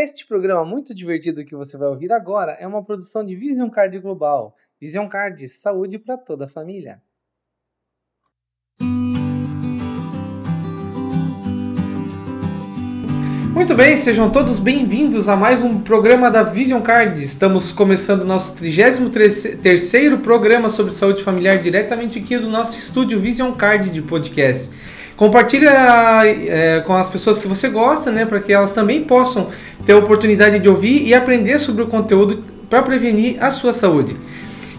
Este programa muito divertido que você vai ouvir agora é uma produção de Vision Card Global. Vision Card, saúde para toda a família. Muito bem, sejam todos bem-vindos a mais um programa da Vision Card. Estamos começando nosso 33º programa sobre saúde familiar diretamente aqui do nosso estúdio Vision Card de podcast. Compartilha é, com as pessoas que você gosta, né, para que elas também possam ter a oportunidade de ouvir e aprender sobre o conteúdo para prevenir a sua saúde.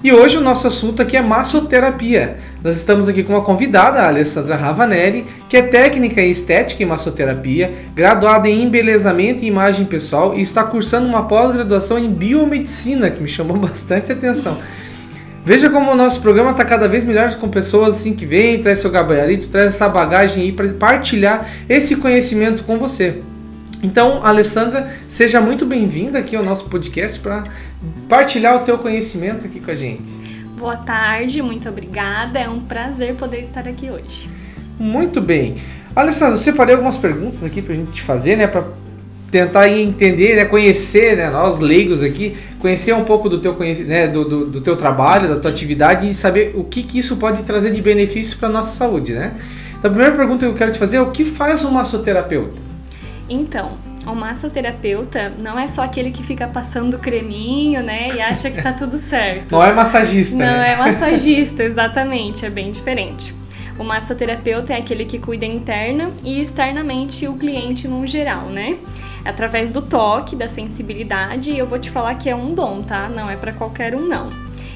E hoje o nosso assunto aqui é massoterapia. Nós estamos aqui com uma convidada, a Alessandra Ravanelli, que é técnica em estética e massoterapia, graduada em embelezamento e imagem pessoal e está cursando uma pós-graduação em biomedicina, que me chamou bastante atenção. Veja como o nosso programa está cada vez melhor com pessoas assim que vêm, traz seu gabarito, traz essa bagagem aí para partilhar esse conhecimento com você. Então, Alessandra, seja muito bem-vinda aqui ao nosso podcast para partilhar o teu conhecimento aqui com a gente. Boa tarde, muito obrigada. É um prazer poder estar aqui hoje. Muito bem. Alessandra, eu separei algumas perguntas aqui para a gente te fazer, né, para tentar entender, né, conhecer, né, nós leigos aqui, conhecer um pouco do teu, né, do, do, do, teu trabalho, da tua atividade e saber o que, que isso pode trazer de benefício para a nossa saúde, né? Então, a primeira pergunta que eu quero te fazer é o que faz um massoterapeuta? Então, o massoterapeuta não é só aquele que fica passando creminho, né, e acha que tá tudo certo. Não é massagista, Não né? é massagista, exatamente, é bem diferente. O massoterapeuta é aquele que cuida interna e externamente o cliente no geral, né? através do toque, da sensibilidade, eu vou te falar que é um dom, tá? Não é para qualquer um não.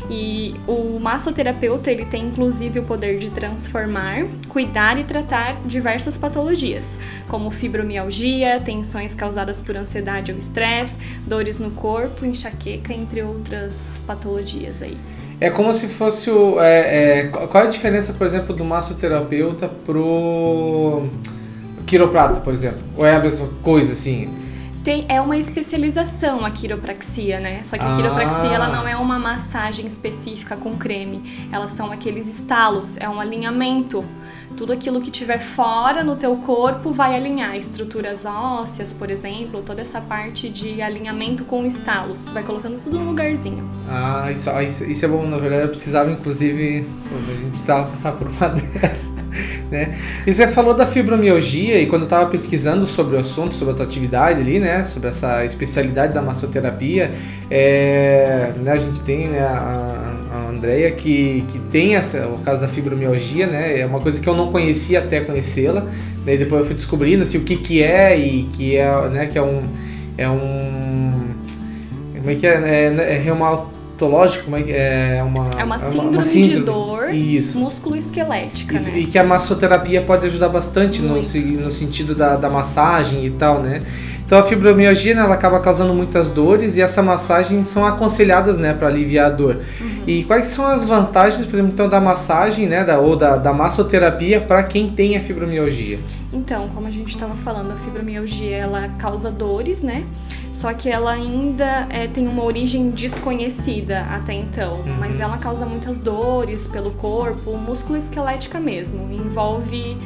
E o massoterapeuta ele tem inclusive o poder de transformar, cuidar e tratar diversas patologias, como fibromialgia, tensões causadas por ansiedade ou estresse, dores no corpo, enxaqueca, entre outras patologias aí. É como se fosse o. É, é, qual é a diferença, por exemplo, do massoterapeuta pro quiroprata, por exemplo? Ou é a mesma coisa, assim? Tem, é uma especialização a quiropraxia, né? Só que a quiropraxia ela ah. não é uma massagem específica com creme. Elas são aqueles estalos, é um alinhamento tudo aquilo que tiver fora no teu corpo vai alinhar estruturas ósseas, por exemplo, toda essa parte de alinhamento com estalos, vai colocando tudo no lugarzinho. Ah, isso, ah, isso, isso é bom, na verdade eu precisava inclusive, a gente precisava passar por uma dessas, né? E você falou da fibromialgia e quando eu estava pesquisando sobre o assunto, sobre a tua atividade ali, né, sobre essa especialidade da massoterapia, é, né, a gente tem né, a, a Andrea que, que tem essa, o caso da fibromialgia, né, é uma coisa que eu não conhecia até conhecê-la. Daí depois eu fui descobrindo assim, o que, que é e que é, né, que é um. É um. Como é que é? É, é reumatológico, como é que é? é uma, é uma síndrome, uma síndrome. de dor Isso. músculo-esquelética. Né? E que a massoterapia pode ajudar bastante no, no sentido da, da massagem e tal, né? Então a fibromialgia né, ela acaba causando muitas dores e essa massagem são aconselhadas né, para aliviar a dor. Uhum. E quais são as vantagens, por exemplo, então, da massagem né, da, ou da, da massoterapia para quem tem a fibromialgia? Então, como a gente estava falando, a fibromialgia ela causa dores, né? Só que ela ainda é, tem uma origem desconhecida até então, uhum. mas ela causa muitas dores pelo corpo, músculo esquelética mesmo, envolve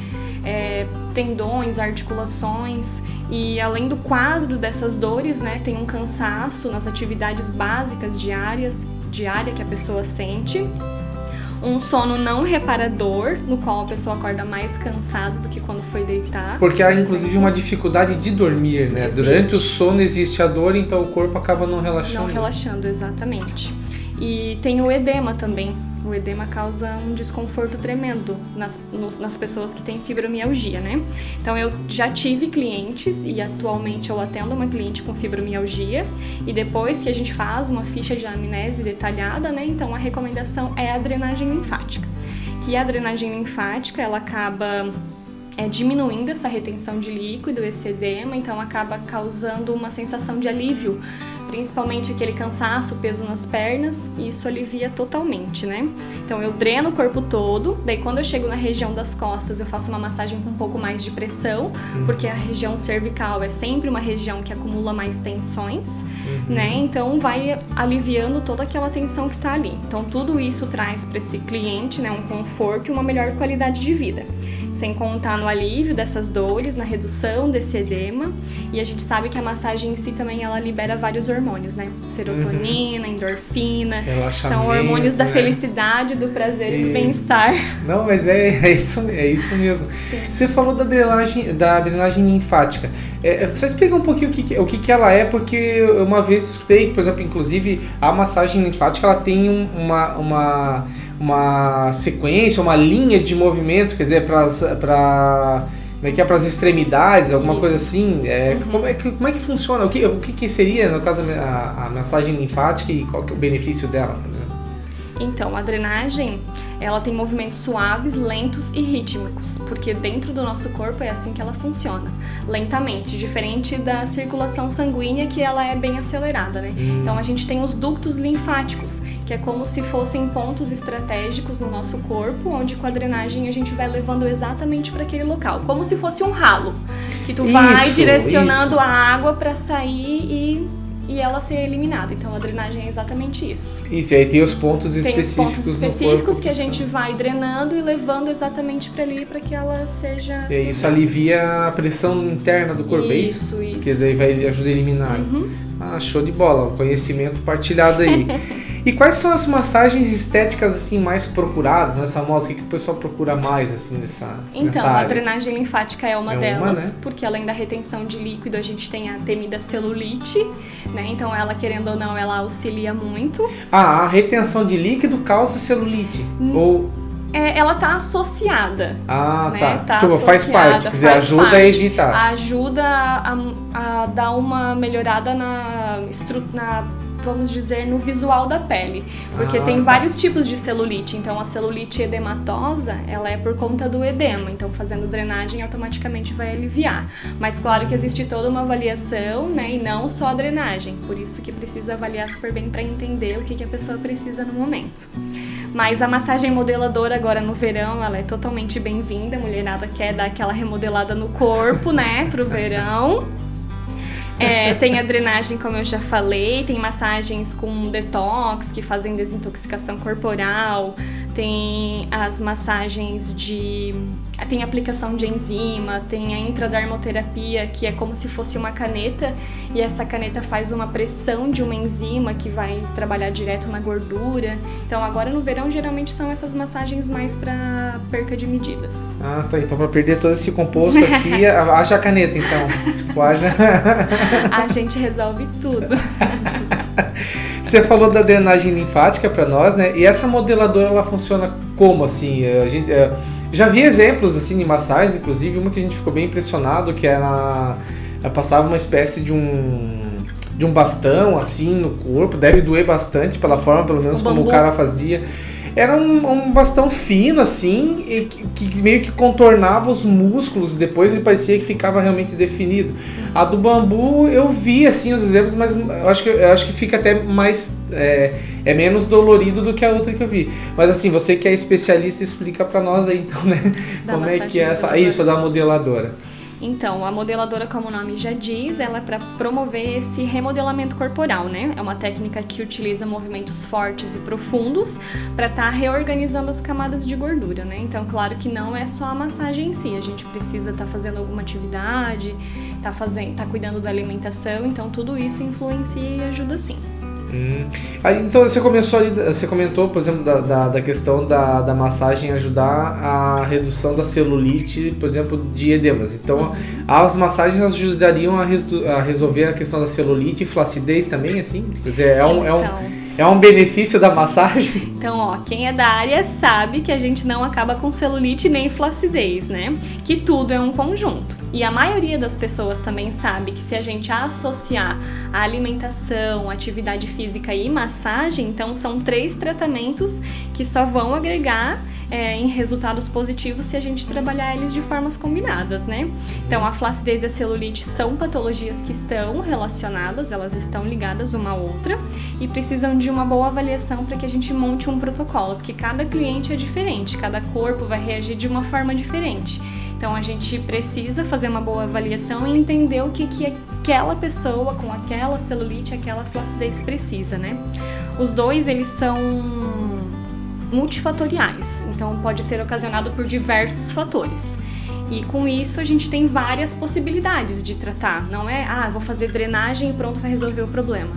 é, tendões, articulações e além do quadro dessas dores, né, tem um cansaço nas atividades básicas diárias, diária que a pessoa sente. Um sono não reparador, no qual a pessoa acorda mais cansada do que quando foi deitar. Porque há inclusive uma dificuldade de dormir, né? Existe. Durante o sono existe a dor, então o corpo acaba não relaxando. Não relaxando, exatamente. E tem o edema também, o edema causa um desconforto tremendo nas, nos, nas pessoas que têm fibromialgia, né? Então eu já tive clientes e atualmente eu atendo uma cliente com fibromialgia e depois que a gente faz uma ficha de anamnese detalhada, né? Então a recomendação é a drenagem linfática. Que a drenagem linfática ela acaba é, diminuindo essa retenção de líquido, esse edema, então acaba causando uma sensação de alívio principalmente aquele cansaço, peso nas pernas, e isso alivia totalmente, né? Então eu dreno o corpo todo, daí quando eu chego na região das costas eu faço uma massagem com um pouco mais de pressão, uhum. porque a região cervical é sempre uma região que acumula mais tensões, uhum. né? Então vai aliviando toda aquela tensão que tá ali. Então tudo isso traz para esse cliente, né, um conforto e uma melhor qualidade de vida. Sem contar no alívio dessas dores, na redução desse edema. E a gente sabe que a massagem em si também ela libera vários hormônios, né? Serotonina, uhum. endorfina. São hormônios da né? felicidade, do prazer e, e do bem-estar. Não, mas é, é, isso, é isso mesmo. Sim. Você falou da drenagem, da drenagem linfática. É, só explica um pouquinho o que, o que, que ela é, porque uma vez eu escutei, por exemplo, inclusive a massagem linfática ela tem uma, uma, uma sequência, uma linha de movimento, quer dizer, para como é que é para as extremidades, alguma Isso. coisa assim. É, uhum. como, é que, como é que funciona? O que, o que, seria, no caso, a, a massagem linfática e qual que é o benefício dela? Então, a drenagem ela tem movimentos suaves, lentos e rítmicos, porque dentro do nosso corpo é assim que ela funciona, lentamente, diferente da circulação sanguínea que ela é bem acelerada, né? Hum. Então a gente tem os ductos linfáticos, que é como se fossem pontos estratégicos no nosso corpo, onde com a drenagem a gente vai levando exatamente para aquele local, como se fosse um ralo, que tu isso, vai direcionando isso. a água para sair e e ela ser eliminada. Então a drenagem é exatamente isso. Isso, e aí tem os pontos tem específicos. Os pontos específicos que a gente vai drenando e levando exatamente para ali para que ela seja. E isso alivia a pressão interna do corpo, isso, é isso? Isso, isso. Que daí vai ajudar a eliminar. Uhum. Ah, show de bola, conhecimento partilhado aí. E quais são as massagens estéticas assim mais procuradas, mais famosas? O que, que o pessoal procura mais assim nessa Então, nessa a drenagem linfática é uma é delas, uma, né? porque além da retenção de líquido, a gente tem a temida celulite, né? Então ela querendo ou não, ela auxilia muito. Ah, a retenção de líquido causa celulite hum. ou é, ela tá associada. Ah, né? tá. tá tipo, faz parte, quer dizer, ajuda parte. a evitar. Ajuda a, a, dar uma melhorada na, na vamos dizer, no visual da pele. Porque ah, tem tá. vários tipos de celulite. Então, a celulite edematosa, ela é por conta do edema. Então, fazendo drenagem, automaticamente vai aliviar. Mas, claro que existe toda uma avaliação, né? E não só a drenagem. Por isso que precisa avaliar super bem para entender o que, que a pessoa precisa no momento. Mas a massagem modeladora agora no verão, ela é totalmente bem-vinda. A mulherada quer dar aquela remodelada no corpo, né, pro verão. É, tem a drenagem, como eu já falei, tem massagens com detox que fazem desintoxicação corporal, tem as massagens de. tem aplicação de enzima, tem a intradermoterapia, que é como se fosse uma caneta, e essa caneta faz uma pressão de uma enzima que vai trabalhar direto na gordura. Então agora no verão geralmente são essas massagens mais para perca de medidas. Ah, tá. Então para perder todo esse composto aqui, haja caneta então. Tipo, haja. A gente resolve tudo. Você falou da drenagem linfática para nós, né? E essa modeladora ela funciona como assim? A gente é, já vi exemplos assim de massagens, inclusive uma que a gente ficou bem impressionado, que era ela passava uma espécie de um de um bastão assim no corpo, deve doer bastante pela forma, pelo menos o como o cara fazia. Era um, um bastão fino, assim, e que, que, meio que contornava os músculos e depois ele parecia que ficava realmente definido. A do bambu eu vi, assim, os exemplos, mas eu acho que, eu acho que fica até mais. É, é menos dolorido do que a outra que eu vi. Mas assim, você que é especialista, explica para nós aí, então, né? Da como é que é essa. Isso, da modeladora. Então, a modeladora, como o nome já diz, ela é para promover esse remodelamento corporal, né? É uma técnica que utiliza movimentos fortes e profundos para estar tá reorganizando as camadas de gordura, né? Então, claro que não é só a massagem em si, a gente precisa estar tá fazendo alguma atividade, tá fazendo, tá cuidando da alimentação, então tudo isso influencia e ajuda sim. Hum. Aí, então você começou ali, você comentou, por exemplo, da, da, da, questão da, da massagem ajudar a redução da celulite, por exemplo, de edemas. Então, as massagens ajudariam a, a resolver a questão da celulite e flacidez também, assim? Quer dizer, é um, é um, então. é um benefício da massagem? Então, ó, quem é da área sabe que a gente não acaba com celulite nem flacidez, né? Que tudo é um conjunto. E a maioria das pessoas também sabe que se a gente associar a alimentação, atividade física e massagem, então são três tratamentos que só vão agregar é, em resultados positivos se a gente trabalhar eles de formas combinadas, né? Então, a flacidez e a celulite são patologias que estão relacionadas, elas estão ligadas uma à outra e precisam de uma boa avaliação para que a gente monte um protocolo, porque cada cliente é diferente, cada corpo vai reagir de uma forma diferente. Então a gente precisa fazer uma boa avaliação e entender o que, que aquela pessoa com aquela celulite, aquela flacidez precisa, né? Os dois eles são multifatoriais, então pode ser ocasionado por diversos fatores. E com isso a gente tem várias possibilidades de tratar. Não é, ah, vou fazer drenagem e pronto, vai resolver o problema.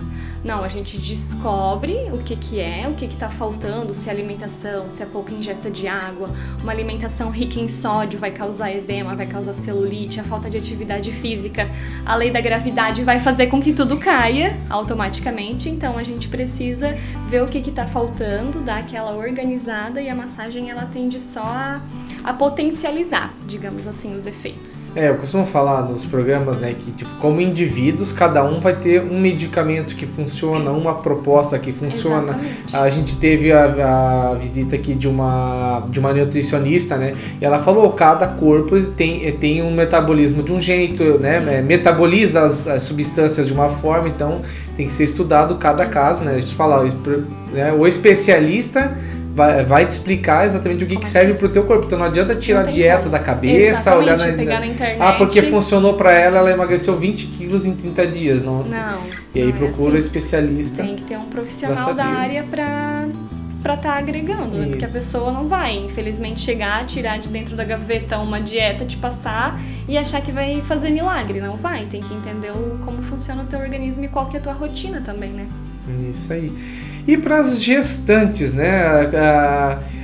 Não, a gente descobre o que, que é, o que está faltando, se é alimentação, se é pouca ingesta de água, uma alimentação rica em sódio vai causar edema, vai causar celulite, a falta de atividade física, a lei da gravidade vai fazer com que tudo caia automaticamente, então a gente precisa ver o que está faltando, dar aquela organizada e a massagem ela tende só a a potencializar, digamos assim, os efeitos. É, eu costumo falar nos programas, né, que tipo, como indivíduos, cada um vai ter um medicamento que funciona, uma proposta que funciona. Exatamente. A gente teve a, a, visita aqui de uma de uma nutricionista, né, e ela falou cada corpo tem tem um metabolismo de um jeito, né, é, metaboliza as, as, substâncias de uma forma, então tem que ser estudado cada caso, né? A gente fala, né, o especialista vai, vai te explicar exatamente o que, que é serve pro teu corpo. Então não adianta tirar a dieta como. da cabeça, exatamente, olhar na, pegar na internet. Ah, porque funcionou para ela, ela emagreceu 20 quilos em 30 dias. Nossa. Não. E aí não procura é assim. especialista. Tem que ter um profissional da área para para estar tá agregando, né? porque a pessoa não vai, infelizmente, chegar, tirar de dentro da gaveta uma dieta, te passar e achar que vai fazer milagre. Não vai, tem que entender o, como funciona o teu organismo e qual que é a tua rotina também, né? Isso aí. E para as gestantes, né?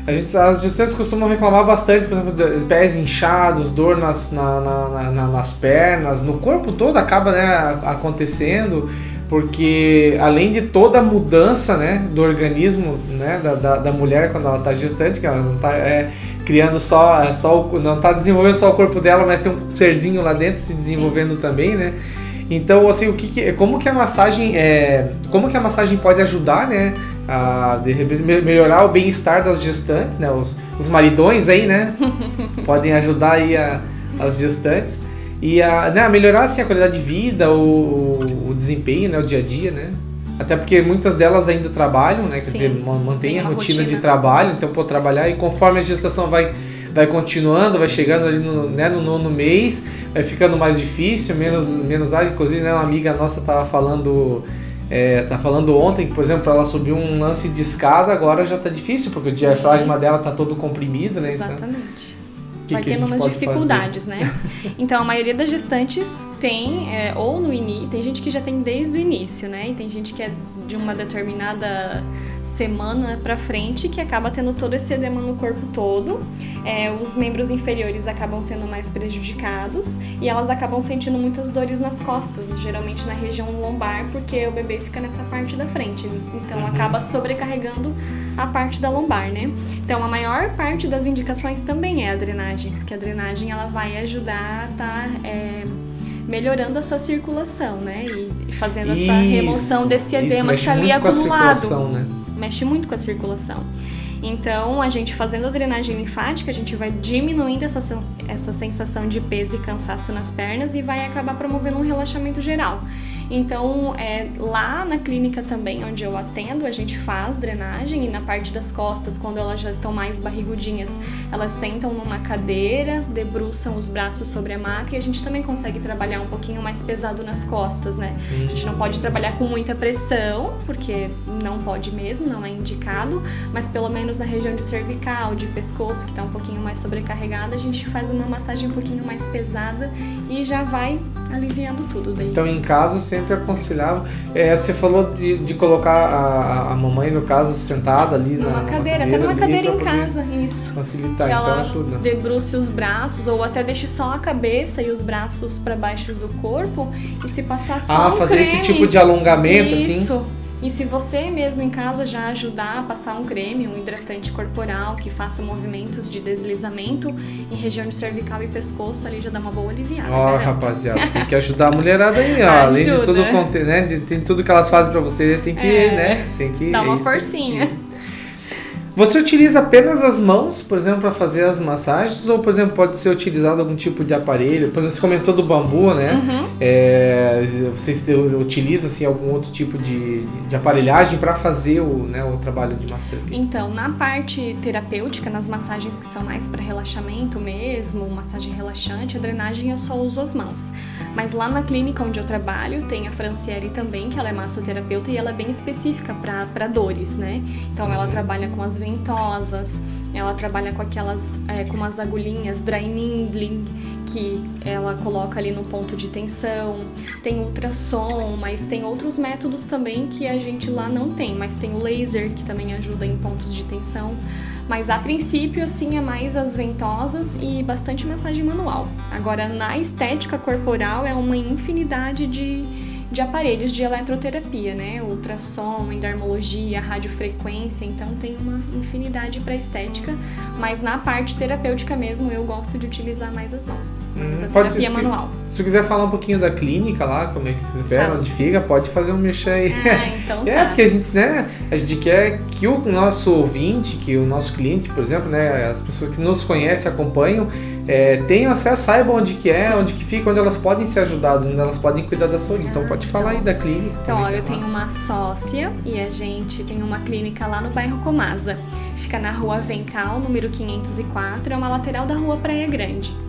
A, gente, as gestantes costumam reclamar bastante, por exemplo, de pés inchados, dor nas, na, na, na, nas pernas, no corpo todo acaba né, acontecendo, porque além de toda a mudança né, do organismo né, da, da, da mulher quando ela está gestante, que ela não está é, criando só, é, só o, não está desenvolvendo só o corpo dela, mas tem um serzinho lá dentro se desenvolvendo também, né? Então, assim, o que, que como que a massagem é, como que a massagem pode ajudar, né, a de, melhorar o bem-estar das gestantes, né, os, os maridões aí, né, podem ajudar aí a, as gestantes e a, né, a melhorar assim a qualidade de vida, o, o, desempenho, né, o dia a dia, né. Até porque muitas delas ainda trabalham, né, quer Sim, dizer, mantém a rotina, rotina de trabalho, então pode trabalhar e conforme a gestação vai vai continuando, vai chegando ali no, né, no nono mês, vai ficando mais difícil, menos, menos área. Inclusive, né, uma amiga nossa tava falando. É, tá falando ontem que, por exemplo, ela subiu um lance de escada, agora já tá difícil, porque Sim. o diafragma dela tá todo comprimido, né? Então, Exatamente. Então, que vai que tendo umas dificuldades, fazer? né? Então, a maioria das gestantes tem, é, ou no início, tem gente que já tem desde o início, né? E tem gente que é de uma determinada semana para frente que acaba tendo todo esse edema no corpo todo. É, os membros inferiores acabam sendo mais prejudicados e elas acabam sentindo muitas dores nas costas, geralmente na região lombar, porque o bebê fica nessa parte da frente. Então uhum. acaba sobrecarregando a parte da lombar, né? Então a maior parte das indicações também é a drenagem, porque a drenagem ela vai ajudar a estar tá, é, melhorando essa circulação, né? E fazendo isso, essa remoção desse edema que está ali acumulado. Né? Mexe muito com a circulação. Então, a gente fazendo a drenagem linfática, a gente vai diminuindo essa, essa sensação de peso e cansaço nas pernas e vai acabar promovendo um relaxamento geral. Então, é, lá na clínica também, onde eu atendo, a gente faz drenagem e na parte das costas, quando elas já estão mais barrigudinhas, elas sentam numa cadeira, debruçam os braços sobre a maca e a gente também consegue trabalhar um pouquinho mais pesado nas costas, né? A gente não pode trabalhar com muita pressão, porque não pode mesmo, não é indicado, mas pelo menos na região de cervical, de pescoço, que está um pouquinho mais sobrecarregada, a gente faz uma massagem um pouquinho mais pesada e já vai aliviando tudo daí. Então em casa você sempre aconselhava. É, você falou de, de colocar a, a mamãe, no caso, sentada ali numa na cadeira, até numa cadeira em casa, isso. Facilitar, que então ela ajuda. Debruce os braços ou até deixe só a cabeça e os braços para baixo do corpo e se passar só Ah, um fazer creme, esse tipo de alongamento isso. assim. E se você mesmo em casa já ajudar a passar um creme, um hidratante corporal que faça movimentos de deslizamento em região de cervical e pescoço, ali já dá uma boa aliviada. Ó, oh, rapaziada, tem que ajudar a mulherada aí, ó. Além de tudo, né, tem tudo que elas fazem para você, tem que, é, né, tem que... Dar uma isso, forcinha. Isso. Você utiliza apenas as mãos, por exemplo, para fazer as massagens, ou, por exemplo, pode ser utilizado algum tipo de aparelho? Por exemplo, você comentou do bambu, né? Uhum. É, vocês utilizam assim, algum outro tipo de, de aparelhagem para fazer o, né, o trabalho de massoterapia? Então, na parte terapêutica, nas massagens que são mais para relaxamento mesmo, massagem relaxante, a drenagem eu só uso as mãos. Mas lá na clínica onde eu trabalho, tem a Franciele também, que ela é massoterapeuta e ela é bem específica para dores, né? Então, ela uhum. trabalha com as ventosas, ela trabalha com aquelas, é, com umas agulhinhas dry needling, que ela coloca ali no ponto de tensão. Tem ultrassom, mas tem outros métodos também que a gente lá não tem, mas tem o laser que também ajuda em pontos de tensão. Mas a princípio, assim, é mais as ventosas e bastante massagem manual. Agora, na estética corporal, é uma infinidade de de aparelhos de eletroterapia, né? Ultrassom, endermologia, radiofrequência, então tem uma infinidade para estética, mas na parte terapêutica mesmo eu gosto de utilizar mais as mãos, mais hum, a pode, terapia manual. Se tu quiser falar um pouquinho da clínica lá, como é que se espera, onde fica, pode fazer um merchan aí. Ah, então é, tá. porque a gente, né, a gente quer que o nosso ouvinte, que o nosso cliente, por exemplo, né, as pessoas que nos conhecem, acompanham, é, tenham acesso, saibam onde que é, Sim. onde que fica, onde elas podem ser ajudadas, onde elas podem cuidar da saúde. Então pode falar aí da clínica. Então, olha, é eu tenho uma sócia e a gente tem uma clínica lá no bairro Comasa. Fica na rua Vencal, número 504, é uma lateral da rua Praia Grande.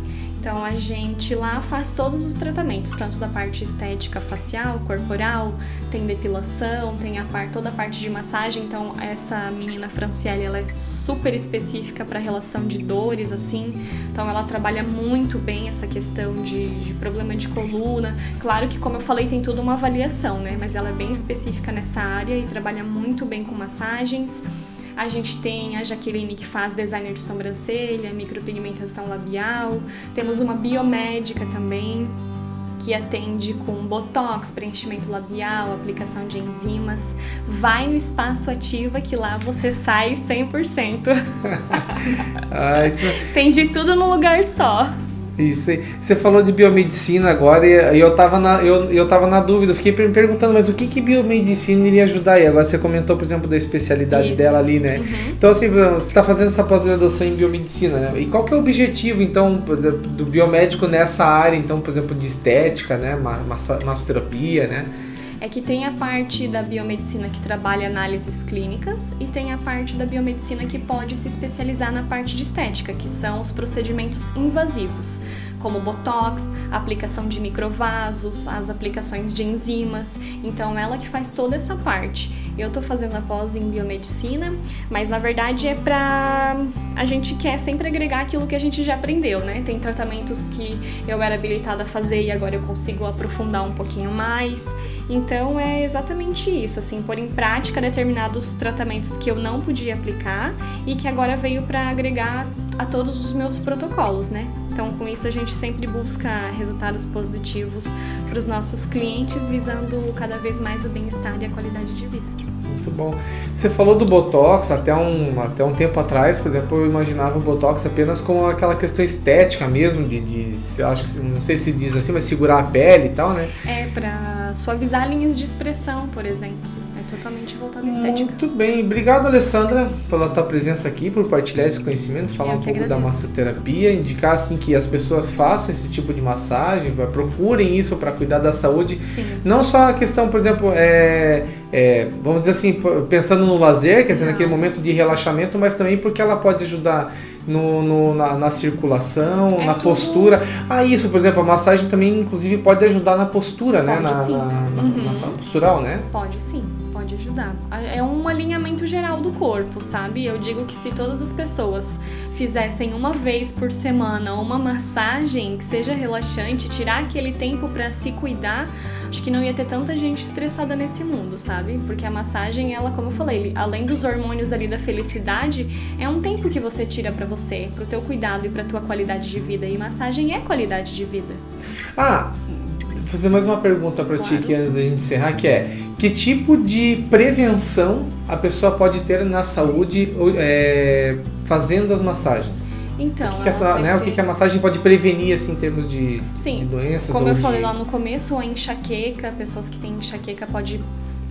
Então a gente lá faz todos os tratamentos, tanto da parte estética facial, corporal, tem depilação, tem a parte, toda a parte de massagem. Então essa menina Franciele, ela é super específica para relação de dores assim. Então ela trabalha muito bem essa questão de, de problema de coluna. Claro que como eu falei tem tudo uma avaliação, né? Mas ela é bem específica nessa área e trabalha muito bem com massagens. A gente tem a Jaqueline que faz design de sobrancelha, micropigmentação labial. Temos uma biomédica também que atende com botox, preenchimento labial, aplicação de enzimas. Vai no espaço ativa que lá você sai 100%. ah, isso... Tem de tudo no lugar só. Isso aí. Você falou de biomedicina agora e eu tava na, eu, eu tava na dúvida, fiquei perguntando, mas o que que biomedicina iria ajudar aí? Agora você comentou, por exemplo, da especialidade Isso. dela ali, né? Uhum. Então, assim, você está fazendo essa pós-graduação em biomedicina, né? E qual que é o objetivo, então, do biomédico nessa área, então, por exemplo, de estética, né? Massoterapia, né? É que tem a parte da biomedicina que trabalha análises clínicas e tem a parte da biomedicina que pode se especializar na parte de estética, que são os procedimentos invasivos como botox, aplicação de microvasos, as aplicações de enzimas. Então ela que faz toda essa parte. Eu tô fazendo a pós em biomedicina, mas na verdade é pra a gente quer sempre agregar aquilo que a gente já aprendeu, né? Tem tratamentos que eu era habilitada a fazer e agora eu consigo aprofundar um pouquinho mais. Então é exatamente isso, assim, pôr em prática determinados tratamentos que eu não podia aplicar e que agora veio para agregar a todos os meus protocolos, né? Então, com isso, a gente sempre busca resultados positivos para os nossos clientes, visando cada vez mais o bem-estar e a qualidade de vida. Muito bom. Você falou do Botox até um, até um tempo atrás, por exemplo, eu imaginava o Botox apenas como aquela questão estética mesmo, de, de acho que não sei se diz assim, mas segurar a pele e tal, né? É, para suavizar linhas de expressão, por exemplo totalmente voltado à estética. Muito bem. Obrigado, Alessandra, pela tua presença aqui, por partilhar esse conhecimento, falar um pouco da massoterapia, indicar assim que as pessoas façam esse tipo de massagem, procurem isso para cuidar da saúde. Sim. Não só a questão, por exemplo, é, é, vamos dizer assim, pensando no lazer, quer dizer, Não. naquele momento de relaxamento, mas também porque ela pode ajudar no, no na, na, circulação, é na tudo... postura. Ah, isso, por exemplo, a massagem também, inclusive, pode ajudar na postura, né? pode, né? Na, sim. Na, uhum. na, postural, né? Pode sim pode ajudar. É um alinhamento geral do corpo, sabe? Eu digo que se todas as pessoas fizessem uma vez por semana uma massagem que seja relaxante, tirar aquele tempo para se cuidar, acho que não ia ter tanta gente estressada nesse mundo, sabe? Porque a massagem, ela, como eu falei, além dos hormônios ali da felicidade, é um tempo que você tira para você, pro teu cuidado e pra tua qualidade de vida. E massagem é qualidade de vida. Ah, vou fazer mais uma pergunta para claro. ti aqui antes da gente encerrar, que é que tipo de prevenção a pessoa pode ter na saúde é, fazendo as massagens? Então, o que, que essa, né, o que, que a massagem pode prevenir assim, em termos de, Sim, de doenças? Como eu de... falei lá no começo, a enxaqueca, pessoas que têm enxaqueca pode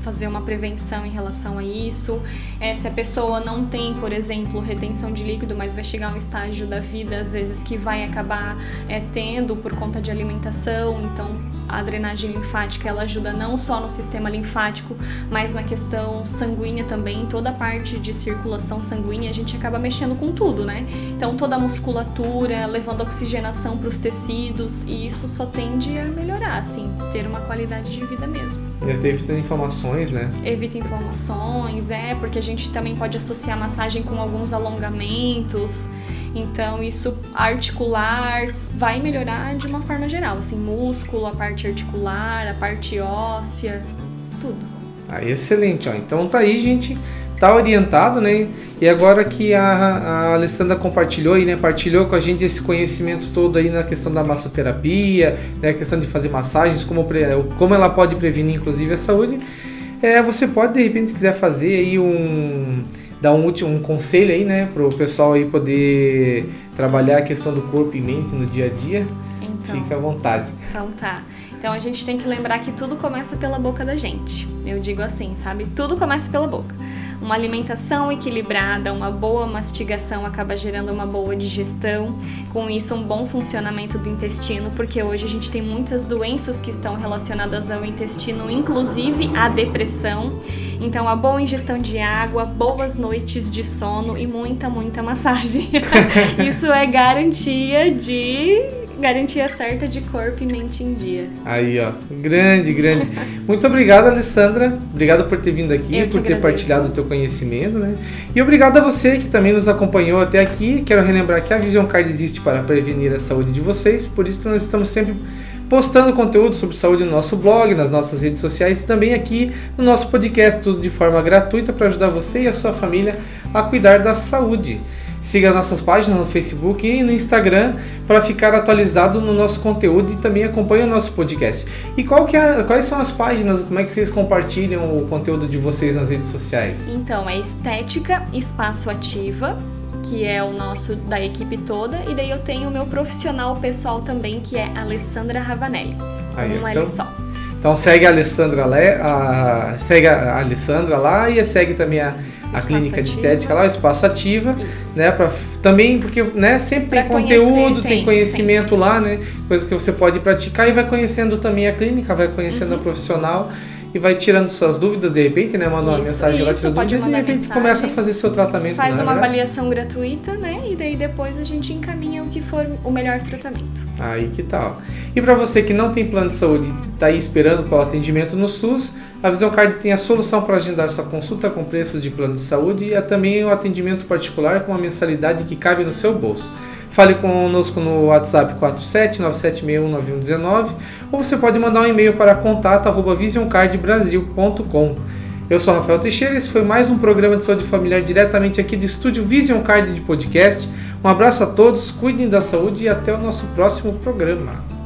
fazer uma prevenção em relação a isso. É, se a pessoa não tem, por exemplo, retenção de líquido, mas vai chegar a um estágio da vida, às vezes, que vai acabar é, tendo por conta de alimentação, então a drenagem linfática ela ajuda não só no sistema linfático, mas na questão sanguínea também, toda a parte de circulação sanguínea, a gente acaba mexendo com tudo, né? Então toda a musculatura, levando oxigenação para os tecidos, e isso só tende a melhorar, assim, ter uma qualidade de vida mesmo. E até evita inflamações, né? Evita inflamações, é, porque a gente também pode associar massagem com alguns alongamentos. Então, isso articular vai melhorar de uma forma geral, assim, músculo, a parte articular, a parte óssea, tudo. Ah, excelente, ó. Então tá aí, gente. Tá orientado, né? E agora que a, a Alessandra compartilhou aí, né? Partilhou com a gente esse conhecimento todo aí na questão da massoterapia, né? A questão de fazer massagens, como, como ela pode prevenir, inclusive, a saúde. É, você pode, de repente, se quiser fazer aí um dar um, um conselho aí, né, para o pessoal aí poder trabalhar a questão do corpo e mente no dia a dia, então, fica à vontade. Então tá. Então a gente tem que lembrar que tudo começa pela boca da gente. Eu digo assim, sabe? Tudo começa pela boca. Uma alimentação equilibrada, uma boa mastigação acaba gerando uma boa digestão, com isso um bom funcionamento do intestino, porque hoje a gente tem muitas doenças que estão relacionadas ao intestino, inclusive a depressão. Então a boa ingestão de água, boas noites de sono e muita, muita massagem. isso é garantia de garantia certa de corpo e mente em dia. Aí, ó. Grande, grande. Muito obrigado, Alessandra. Obrigado por ter vindo aqui, por ter agradeço. partilhado o teu conhecimento, né? E obrigado a você que também nos acompanhou até aqui. Quero relembrar que a Vision Card existe para prevenir a saúde de vocês, por isso nós estamos sempre postando conteúdo sobre saúde no nosso blog, nas nossas redes sociais e também aqui no nosso podcast, tudo de forma gratuita para ajudar você e a sua família a cuidar da saúde. Siga nossas páginas no Facebook e no Instagram para ficar atualizado no nosso conteúdo e também acompanhe o nosso podcast. E é, quais são as páginas? Como é que vocês compartilham o conteúdo de vocês nas redes sociais? Então, é Estética Espaço Ativa, que é o nosso da equipe toda, e daí eu tenho o meu profissional pessoal também, que é Alessandra Ravanelli. Aí, um então, só. Então segue a Alessandra, a, segue a Alessandra lá e segue também a a clínica de estética lá, o espaço ativa, Isso. né? Pra, também porque né, sempre tem conteúdo, tem, tem conhecimento sempre. lá, né? Coisa que você pode praticar e vai conhecendo também a clínica, vai conhecendo uhum. a profissional e vai tirando suas dúvidas de repente, né? Manda uma mensagem lá, tira dúvida e de repente mensagem, começa a fazer seu tratamento. Faz uma avaliação gratuita, né? E daí depois a gente encaminha o que for o melhor tratamento. Aí que tal. E para você que não tem plano de saúde e está aí esperando pelo atendimento no SUS, a Visão Card tem a solução para agendar sua consulta com preços de plano de saúde e também o atendimento particular com uma mensalidade que cabe no seu bolso. Fale conosco no WhatsApp 4797619119 ou você pode mandar um e-mail para contato@visioncardbrasil.com. Eu sou Rafael Teixeira e esse foi mais um programa de saúde familiar diretamente aqui do estúdio Vision Card de podcast. Um abraço a todos, cuidem da saúde e até o nosso próximo programa.